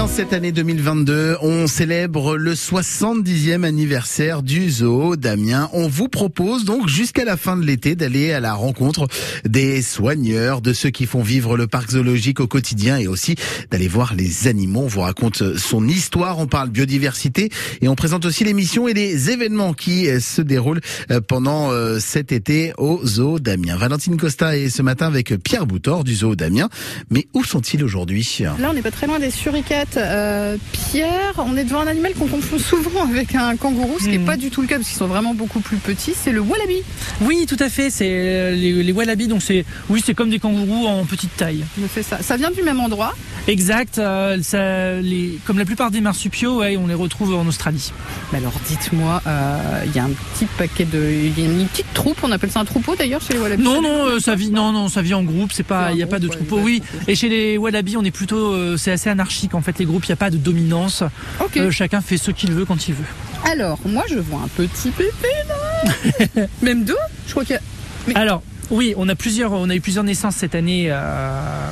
en cette année 2022, on célèbre le 70e anniversaire du zoo d'Amiens. On vous propose donc jusqu'à la fin de l'été d'aller à la rencontre des soigneurs, de ceux qui font vivre le parc zoologique au quotidien et aussi d'aller voir les animaux. On vous raconte son histoire, on parle biodiversité et on présente aussi les missions et les événements qui se déroulent pendant cet été au zoo d'Amiens. Valentine Costa est ce matin avec Pierre Boutor du zoo d'Amiens. Mais où sont-ils aujourd'hui? Là, on n'est pas très loin des suricates. Euh, Pierre, on est devant un animal qu'on confond souvent avec un kangourou, ce qui n'est Hmm. pas du tout le cas parce qu'ils sont vraiment beaucoup plus petits. C'est le wallaby. Oui, tout à fait. C'est euh, les, les wallabies. Donc c'est, oui, c'est comme des kangourous en petite taille. C'est ça. Ça vient du même endroit. Exact. euh, ça, les, comme la plupart des marsupiaux, ouais, on les retrouve en Australie. Mais alors, dites-moi, euh, il y a un petit paquet de, il y a une petite troupe. On appelle ça un troupeau d'ailleurs chez les wallabies? Non, non, euh, ça vit, non, non, ça vit en groupe. C'est pas, il y a pas de troupeau. ouais, Oui. Et chez les wallabies, on est plutôt, c'est assez anarchique en fait. Les groupes, il y a pas de dominance. Ok. Euh, chacun fait ce qu'il veut quand il veut. Alors, moi, je vois un petit pépé là. même deux. Je crois qu'il y a. Alors, oui, on a plusieurs, on a eu plusieurs naissances cette année. euh,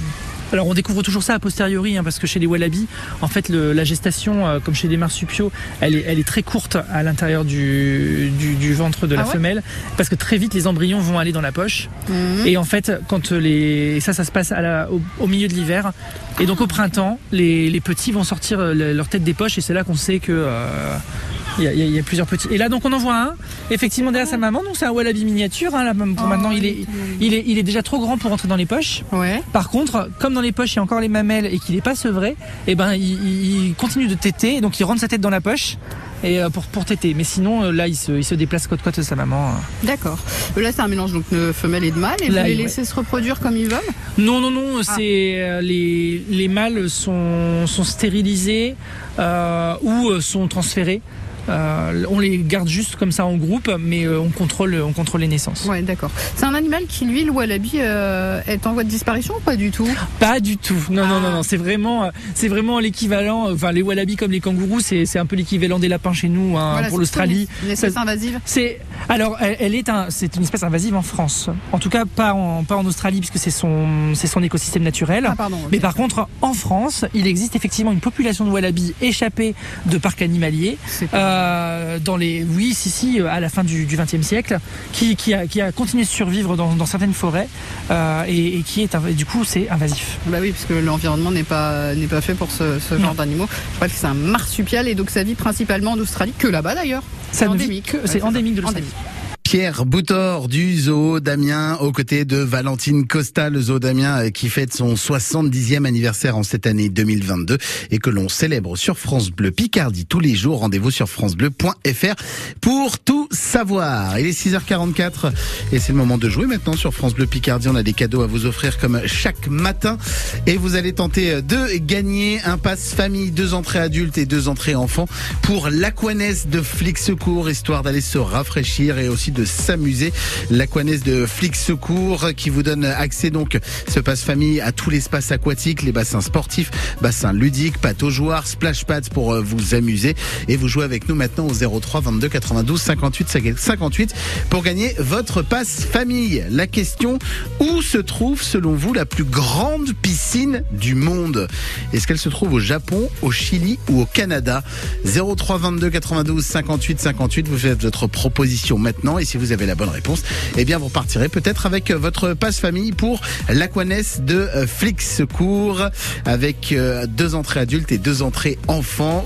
Alors, on découvre toujours ça a posteriori, hein, parce que chez les wallabies, en fait, le- la gestation, euh, comme chez les marsupiaux, elle est, elle est très courte à l'intérieur du, du, du ventre de la Ah ouais femelle, parce que très vite, les embryons vont aller dans la poche. Mhm. Et en fait, quand les, et ça, ça se passe à la- au, au milieu de l'hiver. Et donc, au printemps, les, les petits vont sortir euh, le- leur tête des poches, et c'est là qu'on sait que. euh, il y, a, il y plusieurs petits. Et là, donc, on en voit un, effectivement, derrière sa maman. Donc, c'est un wallaby miniature. Hein, là, pour Oh, maintenant, il est, il, est, il est déjà trop grand pour rentrer dans les poches. Ouais. Par contre, comme dans les poches, il y a encore les mamelles et qu'il n'est pas sevré, et ben, il, continue de téter. Donc, il rentre sa tête dans la poche et euh, pour, pour téter. Mais sinon, euh, là, il se, il se déplace côte-côte de sa maman. euh. D'accord. Euh, Là, c'est un mélange donc de femelles et de mâles. Et Là, vous les ouais. laissez se reproduire comme ils veulent? Non, non, non, Ah. c'est euh, les, les mâles sont, sont stérilisés ou sont transférés. Euh, on les garde juste comme ça en groupe, mais euh, on contrôle, on contrôle les naissances. Ouais, d'accord. C'est un animal qui, lui, le wallaby, euh, est en voie de disparition ou pas du tout? Pas du tout. Non, non, non, Ah. non. C'est vraiment, euh, c'est vraiment l'équivalent. Enfin, les wallabies comme les kangourous, c'est, c'est un peu l'équivalent des lapins chez nous hein, Voilà, pour c'est l'Australie. Une espèce Ça- invasive C'est alors elle, elle est un, c'est une espèce invasive en France. En tout cas, pas en, pas en Australie puisque c'est son, c'est son écosystème naturel. Ah, pardon. Mais par contre, en France, il existe effectivement une population de wallabies échappés de parcs animaliers. Euh, dans les, oui, si, si, euh, à la fin du XXe siècle, qui, qui, a, qui a continué de survivre dans, dans certaines forêts euh, et, et qui est, du coup, c'est invasif. Bah oui, parce que l'environnement n'est pas, n'est pas fait pour ce, ce genre d'animaux. Je crois que c'est un marsupial et donc ça vit principalement en Australie, que là-bas d'ailleurs. Vit endémique. c'est c'est endémique de l'Australie. Pierre Boutor du zoo d'Amiens aux côtés de Valentine Costa, le zoo d'Amiens euh, qui fête son 70e anniversaire en cette année 2022 et que l'on célèbre sur France Bleu Picardie tous les jours. Rendez-vous sur francebleu.fr pour tout savoir. Il est 6h44 et c'est le moment de jouer maintenant sur France Bleu Picardie. On a des cadeaux à vous offrir comme chaque matin et vous allez tenter de gagner un pass famille, deux entrées adultes et deux entrées enfants pour l'Aquanès de Flic Secours, histoire d'aller se rafraîchir et aussi s'amuser. L'Aquanès de Flic Secours qui vous donne accès donc ce passe famille à tout l'espace aquatique, les bassins sportifs, bassins ludiques, pataugeoires, splash pads pour euh, vous amuser. Et vous jouez avec nous maintenant au 03 22 92 58 58 pour gagner votre passe famille. La question, où se trouve selon vous la plus grande piscine du monde? Est-ce qu'elle se trouve au Japon, au Chili ou au Canada? 03 22 92 58 58, vous faites votre proposition maintenant et si vous avez la bonne réponse, eh bien vous partirez peut-être avec votre passe famille pour l'Aquanès de euh, Flix Secours avec euh, deux entrées adultes et deux entrées enfants.